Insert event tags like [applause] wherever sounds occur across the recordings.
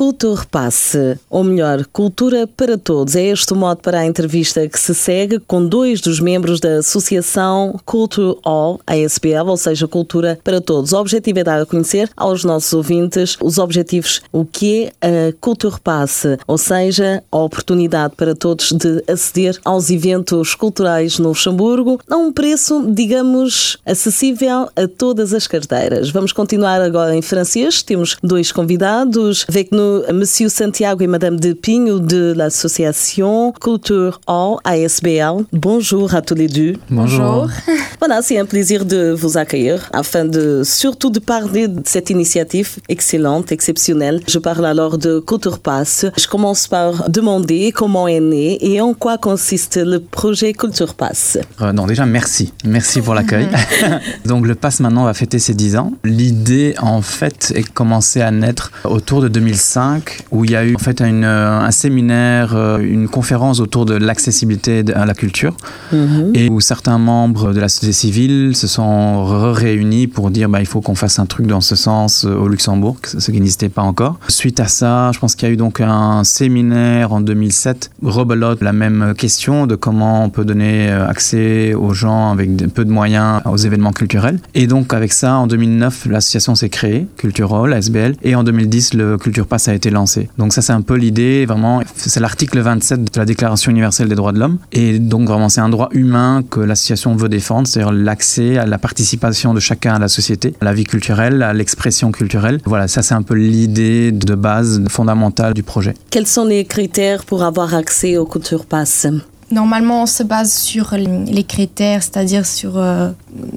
Culture Passe, ou melhor, Cultura para Todos. É este o modo para a entrevista que se segue com dois dos membros da Associação Culture All, a SBL, ou seja, Cultura para Todos. O objetivo é dar a conhecer aos nossos ouvintes os objetivos, o que é a Passe, ou seja, a oportunidade para todos de aceder aos eventos culturais no Luxemburgo a um preço, digamos, acessível a todas as carteiras. Vamos continuar agora em francês. Temos dois convidados. Avec Monsieur Santiago et Madame de Pinho de l'association Culture All ASBL. Bonjour à tous les deux. Bonjour. Voilà, c'est un plaisir de vous accueillir afin de surtout de parler de cette initiative excellente, exceptionnelle. Je parle alors de Culture Pass. Je commence par demander comment est né et en quoi consiste le projet Culture Pass. Euh, non, déjà, merci. Merci pour l'accueil. [laughs] [laughs] Donc, le Pass maintenant va fêter ses 10 ans. L'idée, en fait, est commencée à naître autour de 2005, où il y a eu en fait une, euh, un séminaire, euh, une conférence autour de l'accessibilité à la culture, Mhm. et où certains membres de la société civile se sont réunis pour dire bah, il faut qu'on fasse un truc dans ce sens euh, au Luxembourg, ce qui n'existait pas encore. Suite à ça, je pense qu'il y a eu donc un séminaire en 2007, rebelote la même question de comment on peut donner accès aux gens avec peu de moyens aux événements culturels. Et donc avec ça, en 2009, l'association s'est créée, Culturol, ASBL, et en 2010, le Culture Pass a été lancé. Donc ça, c'est un peu l'idée, vraiment, c'est l'article 27 de la Déclaration universelle des droits de l'homme. Et donc vraiment, c'est un droit humain que l'association veut défendre, c'est-à-dire l'accès à la participation de chacun à la société, à la vie culturelle, à l'expression culturelle. Voilà, ça c'est un peu l'idée de base fondamentale du projet. Quels sont les critères pour avoir accès au Culture Pass? Normalement, on se base sur les critères, c'est-à-dire sur euh,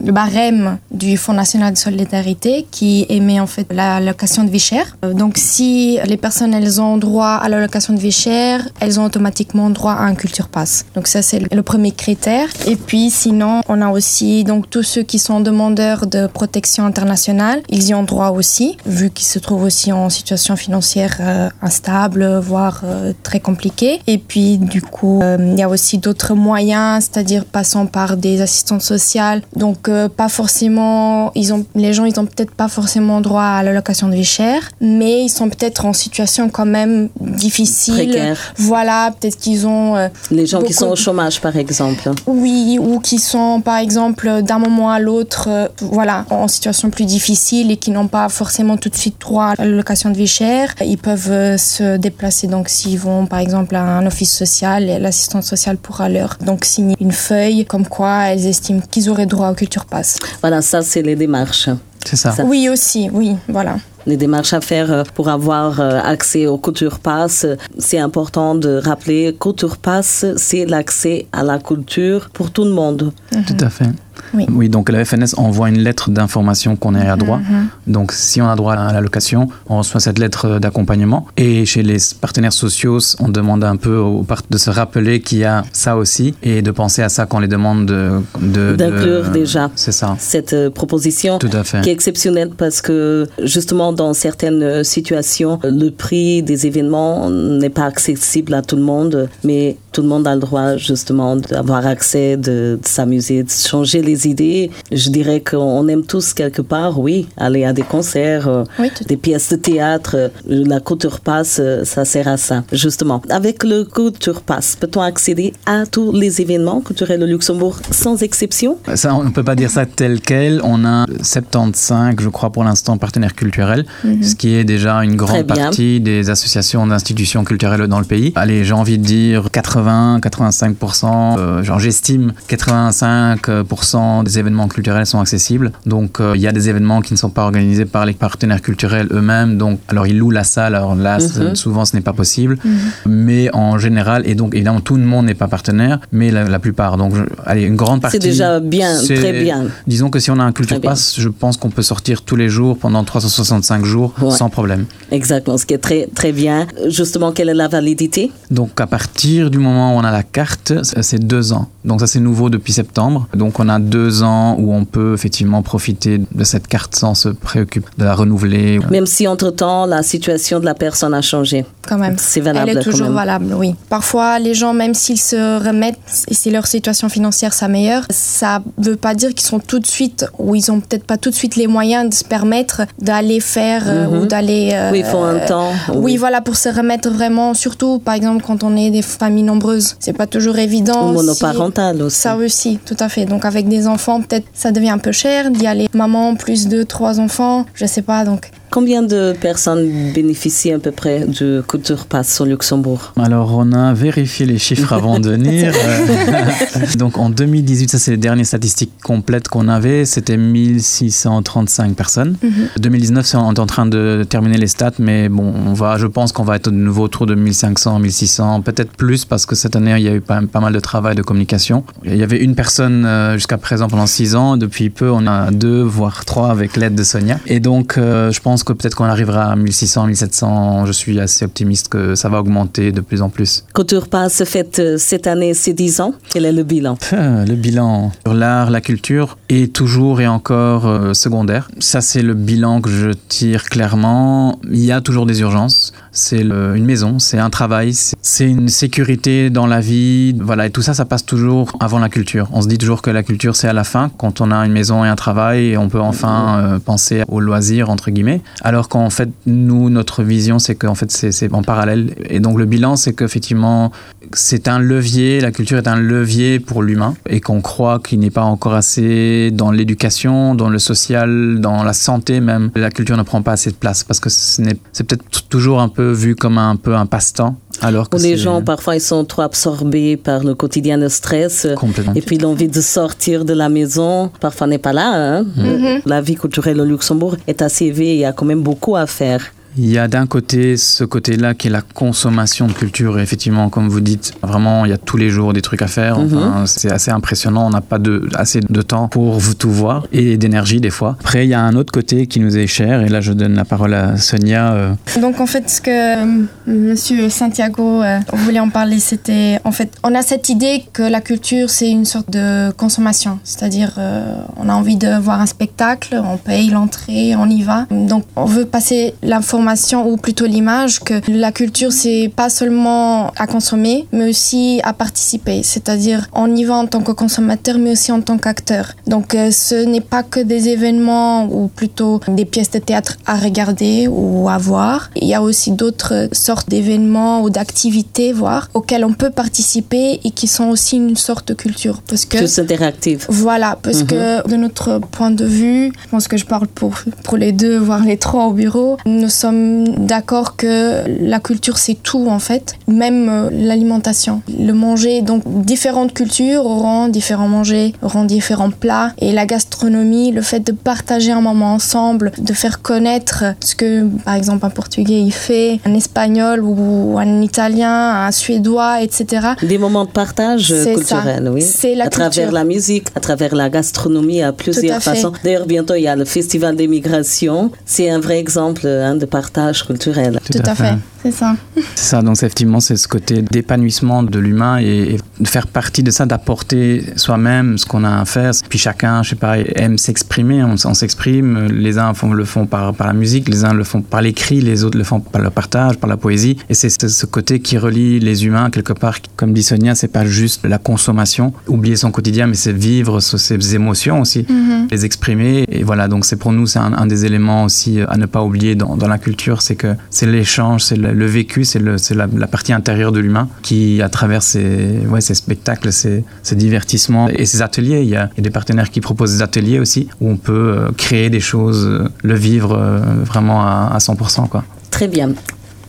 le barème du Fonds national de solidarité qui émet en fait l'allocation de vie chère. Euh, Donc, si les personnes elles ont droit à l'allocation de vie chère, elles ont automatiquement droit à un culture pass. Donc ça c'est le premier critère. Et puis sinon, on a aussi donc tous ceux qui sont demandeurs de protection internationale, ils y ont droit aussi, vu qu'ils se trouvent aussi en situation financière euh, instable, voire très compliquée. Et puis du coup, il y a aussi d'autres moyens, c'est-à-dire passant par des assistantes sociales. Donc euh, pas forcément, ils ont, les gens ils ont peut-être pas forcément droit à l'allocation de vie chère, mais ils sont peut-être en situation quand même difficile. Précaire. Voilà, peut-être qu'ils ont euh, Les gens qui sont au chômage, par exemple. oui, ou qui sont par exemple d'un moment à l'autre, euh, voilà, en situation plus difficile et qui n'ont pas forcément tout de suite droit à l'allocation de vie chère. Ils peuvent se déplacer donc s'ils vont par exemple à un office social, l'assistante sociale pourra leur donc signer une feuille comme quoi elles estiment qu'ils auraient droit au culture pass. Voilà, ça, c'est les démarches. C'est ça. Ça- Oui aussi, oui, voilà. les démarches à faire euh, pour avoir euh, accès au Culture Pass. C'est important de rappeler Culture Pass, c'est l'accès à la culture pour tout le monde. Tout à fait. Oui. donc la FNS envoie une lettre d'information qu'on est à droit. Donc si on a droit à l'allocation, on reçoit cette lettre d'accompagnement. Et chez les partenaires sociaux, on demande un peu aux part- de se rappeler qu'il y a ça aussi et de penser à ça quand on les demande de... de- D'inclure de- déjà. C'est ça. Cette euh, proposition Tout à fait. qui est exceptionnelle parce que justement dans certaines euh, situations, le prix des événements n'est pas accessible à tout le monde, mais tout le monde a le droit justement d'avoir accès, de, de s'amuser, de changer les idées. Je dirais qu'on aime tous quelque part, oui, aller à des concerts, euh, Oui, tout- des pièces de théâtre, euh, la culture passe, euh, ça sert à ça, justement. Avec le culture pass, peut-on accéder à tous les événements culturels au Luxembourg sans exception? Ça, on ne peut pas dire ça tel quel. On a 75, je crois, pour l'instant, partenaires culturels, ce qui est déjà une grande partie des associations d'institutions culturelles dans le pays. Allez, j'ai envie de dire 80, 85%, euh, genre j'estime 85% des événements culturels sont accessibles. Donc, euh, il y a des événements qui ne sont pas organisés par les partenaires culturels eux-mêmes. Donc, alors ils louent la salle. Alors là, Mhm. souvent, ce n'est pas possible. Mais en général, et donc évidemment, tout le monde n'est pas partenaire, mais la, la plupart. Donc, je- allez, une grande partie. C'est déjà bien, c'est- très bien. Disons que si on a un culture pass, je pense qu'on peut sortir tous les jours pendant 365 jours Ouais. sans problème. Exactement, ce qui est très, très bien. Justement, quelle est la validité? Donc à partir du moment moment où on a la carte, c'est deux ans. Donc ça c'est nouveau depuis septembre. Donc on a deux ans où on peut effectivement profiter de cette carte sans se préoccuper de la renouveler. Même si entre-temps la situation de la personne a changé. Quand même. C'est valable. Elle est toujours valable, oui. Parfois les gens, même s'ils se remettent et si leur situation financière s'améliore, ça ne veut pas dire qu'ils sont tout de suite, ou ils ont peut-être pas tout de suite les moyens de se permettre d'aller faire euh, ou Mhm. d'aller... euh, Oui, il faut un temps. Oui, voilà, pour se remettre vraiment, surtout par exemple quand on est des familles nombreuses, c'est pas toujours évident. Ou aussi. monoparental aussi. Ça aussi, tout à fait. Donc avec des enfants, peut-être ça devient un peu cher d'y aller. Maman plus deux, trois enfants, je sais pas. Donc Combien de personnes bénéficient à peu près du Culture Pass au Luxembourg Alors, on a vérifié les chiffres avant de venir. [laughs] Euh, Donc, en 2018, ça c'est les dernières statistiques complètes qu'on avait, c'était 1635 personnes. 2019, c'est- on est en train de terminer les stats, mais bon, on va, je pense qu'on va être de nouveau autour de 1500, 1600, peut-être plus, parce que cette année, il y a eu pas, pas mal de travail de communication. Il y avait une personne euh, jusqu'à présent pendant six ans. Depuis peu, on a deux, voire trois avec l'aide de Sonia. Et donc, euh, je pense que peut-être qu'on arrivera à 1600, 1700. Je suis assez optimiste que ça va augmenter de plus en plus. Culture Pass fête euh, cette année ses 10 ans. Quel est le bilan? Le bilan sur l'art, la culture est toujours et encore euh, secondaire. Ça, c'est le bilan que je tire clairement. Il y a toujours des urgences. C'est une maison, c'est un travail, c'est- une sécurité dans la vie. Voilà, et tout ça, ça passe toujours avant la culture. On se dit toujours que la culture, c'est à la fin, quand on a une maison et un travail, on peut enfin euh, penser au loisir, entre guillemets. Alors qu'en fait, nous, notre vision, c'est qu'en fait, c'est en parallèle. Et donc, le bilan, c'est qu'effectivement, c'est un levier, la culture est un levier pour l'humain, et qu'on croit qu'il n'est pas encore assez dans l'éducation, dans le social, dans la santé même. La culture ne prend pas assez de place, parce que c'est peut-être toujours un peu vu comme un peu un passe-temps, alors que Où les gens, parfois, ils sont trop absorbés par le quotidien de stress. complètement. Et puis l'envie de sortir de la maison, parfois n'est pas là. hein. Euh, La vie culturelle au Luxembourg est assez élevée, il y a quand même beaucoup à faire. Il y a d'un côté ce côté-là qui est la consommation de culture. Et effectivement, comme vous dites, vraiment, il y a tous les jours des trucs à faire. Enfin, C'est assez impressionnant. On n'a pas de, assez de temps pour vous tout voir et d'énergie des fois. Après, il y a un autre côté qui nous est cher. Et là, je donne la parole à Sonia. euh, Donc en fait, ce que euh, Monsieur Santiago euh, voulait en parler, c'était en fait, on a cette idée que la culture c'est une sorte de consommation, c'est-à-dire euh, on a envie de voir un spectacle, on paye l'entrée, on y va. Donc on veut passer l'information ou plutôt l'image que la culture c'est pas seulement à consommer, mais aussi à participer, c'est-à-dire on y va en tant que consommateur, mais aussi en tant qu'acteur. Donc euh, ce n'est pas que des événements ou plutôt des pièces de théâtre à regarder ou à voir. Il y a aussi d'autres sortes d'événements ou d'activités, voire, auxquelles on peut participer et qui sont aussi une sorte de culture. Parce que Plus interactive. voilà, parce que de notre point de vue, je pense que je parle pour, pour les deux, voire les trois au bureau, nous sommes d'accord que la culture c'est tout en fait, même euh, l'alimentation. Le manger, donc différentes cultures auront différents mangers, auront différents plats, et la gastronomie, le fait de partager un moment ensemble, de faire connaître ce que par exemple un portugais il fait, un espagnol ou un italien, un suédois, etc. Des moments de partage euh, culturel, ça. oui. C'est la à travers la musique, à travers la gastronomie, à plusieurs façons. D'ailleurs, bientôt, il y a le Festival des migrations. C'est un vrai exemple hein, de partage culturel. Tout, à fait, c'est ça. C'est ça, donc effectivement, c'est ce côté d'épanouissement de l'humain et, et de faire partie de ça, d'apporter soi-même ce qu'on a à faire. Puis chacun, je sais pas, aime s'exprimer, on, on s'exprime. Les uns font, le font par, par la musique, les uns le font par l'écrit, les autres le font par le partage, par la poésie. Et c'est ce, côté qui relie les humains quelque part. Comme dit Sonia, c'est pas juste la consommation, oublier son quotidien, mais c'est vivre ce- ces émotions aussi, les exprimer. Et voilà, donc c'est pour nous, c'est un, un des éléments aussi à ne pas oublier dans, dans la culture, c'est que c'est l'échange, c'est le, vécu, c'est la, partie intérieure de l'humain qui, à travers ces, spectacles, ces, divertissements et ces ateliers, il y, a, des partenaires qui proposent des ateliers aussi où on peut euh, créer des choses, euh, le vivre euh, vraiment à, à 100%. Quoi. Très bien.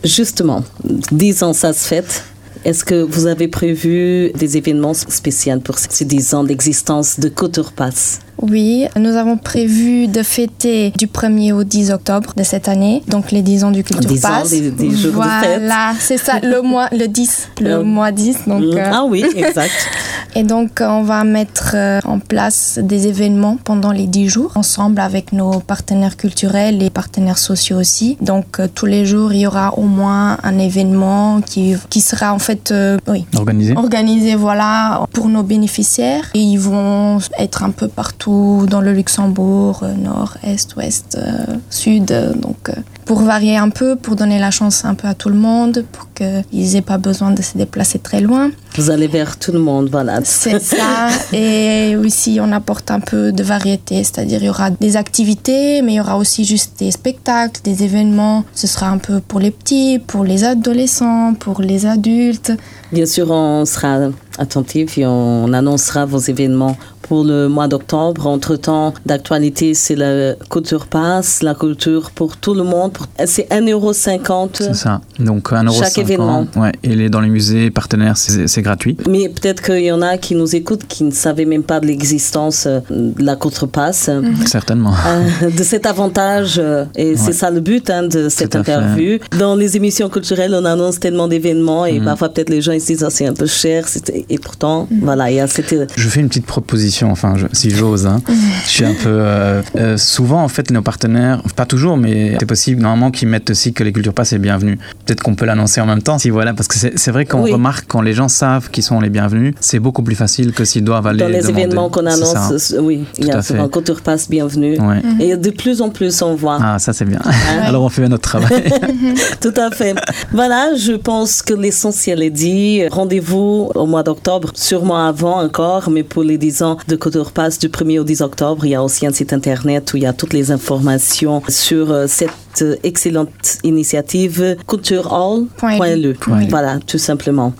Justement, 10 ans, ça se fête. Est-ce que vous avez prévu des événements spéciaux pour ces 10 ans d'existence de Pass? Oui, nous avons prévu de fêter du 1er au 10 octobre de cette année, donc les 10 ans du Culture 10 ans, Pass. des- des jours de fête. Voilà, c'est ça, le mois, le 10, le Euh, mois 10. Donc, euh, Ah oui, exact. [laughs] Et donc, on va mettre euh, en place des événements pendant les 10 jours, ensemble avec nos partenaires culturels et partenaires sociaux aussi. Donc, euh, tous les jours, il y aura au moins un événement qui, qui sera en fait euh, oui, Organisé organisé voilà, pour nos bénéficiaires. Et ils vont être un peu partout dans le Luxembourg, euh, nord, est, ouest, euh, sud. euh, Donc, euh, pour varier un peu, pour donner la chance un peu à tout le monde, pour qu'ils n'aient pas besoin de se déplacer très loin. Vous allez vers tout le monde, voilà. C'est [laughs] ça. Et aussi, on apporte un peu de variété, c'est-à-dire il y aura des activités, mais il y aura aussi juste des spectacles, des événements. Ce sera un peu pour les petits, pour les adolescents, pour les adultes. Bien sûr, on sera attentif et on annoncera vos événements pour le mois d'octobre. Entre-temps, d'actualité, c'est la culture passe, la culture pour tout le monde. C'est 1,50€. C'est ça. Donc, 1,50€. Chaque événement. Ouais. Et les, dans les musées partenaires, c'est gratuit. Mais peut-être qu'il y en a qui nous écoutent qui ne savaient même pas de l'existence euh, de la contrepasse, euh, Certainement. [laughs] de cet avantage. euh, Et c'est ça le but hein, de cette fait. interview. Dans les émissions culturelles, on annonce tellement d'événements et parfois peut-être les gens ils se disent Ah, c'est un peu cher. Et pourtant, voilà, il y a cette. Je fais une petite proposition, enfin, je- si j'ose. Hein. Je suis un peu. euh, euh, souvent, en fait, nos partenaires, pas toujours, mais c'est possible, normalement, qu'ils mettent aussi que les cultures passent est bienvenue. Peut-être qu'on peut l'annoncer en même temps, si voilà, parce que c'est c'est vrai qu'on Oui. remarque quand les gens savent qu'ils sont les bienvenus, c'est beaucoup plus facile que s'ils doivent aller. Dans les demander. événements qu'on annonce, euh, oui, il y Tout a à souvent. Culture Passe, bienvenue. Ouais. Et de plus en plus, on voit. Ah, ça c'est bien. [laughs] Alors on fait notre travail. [laughs] Tout à fait. Voilà, je pense que l'essentiel est dit. Rendez-vous au mois d'octobre, sûrement avant encore, mais pour les 10 ans de Culture Passe du 1er au 10 octobre, il y a aussi un site internet où il y a toutes les informations sur euh, cette excellente initiative culturehall.lu. Oui. Voilà, tout simplement.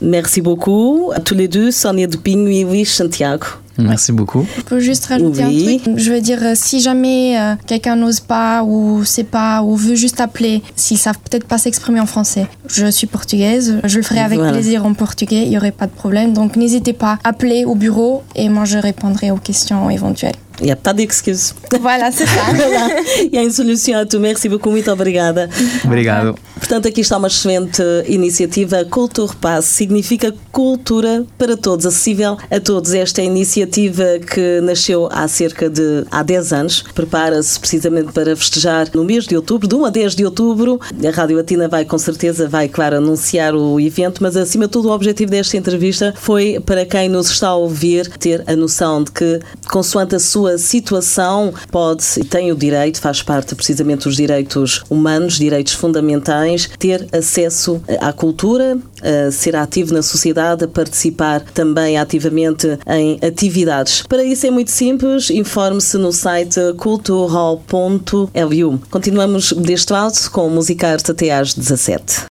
Merci beaucoup à tous les deux, Sonia Duping, oui, oui, Santiago. Merci beaucoup. Je peux juste rajouter Oui. un truc. Je veux dire, euh, si jamais euh, quelqu'un n'ose pas ou sait pas ou veut juste appeler, s'ils savent peut-être pas s'exprimer en français, je suis portugaise, je le ferai avec Voilà. plaisir en portugais, il y aurait pas de problème. Donc n'hésitez pas, appelez au bureau et moi je répondrai aux questions éventuelles. Il n'y a pas d'excuses. Voilà, c'est ça. Voilà. E a solução a tu. Merci beaucoup, muito obrigada. Obrigado. Portanto, aqui está uma excelente iniciativa. Culture Pass significa cultura para todos, acessível a todos. Esta é a iniciativa que nasceu há cerca de há 10 anos. Prepara-se precisamente para festejar no mês de outubro, de 1 a 10 de outubro. A Rádio Latina vai com certeza, vai claro, anunciar o evento, mas acima de tudo o objetivo desta entrevista foi para quem nos está a ouvir ter a noção de que, consoante a sua situação, pode e tem o direito, faz parte precisamente dos direitos humanos, direitos fundamentais, ter acesso à cultura, a ser ativo na sociedade, a participar também ativamente em atividades. Para isso é muito simples, informe-se no site cultural.lu. Continuamos deste lado com o Musicarte até às 17.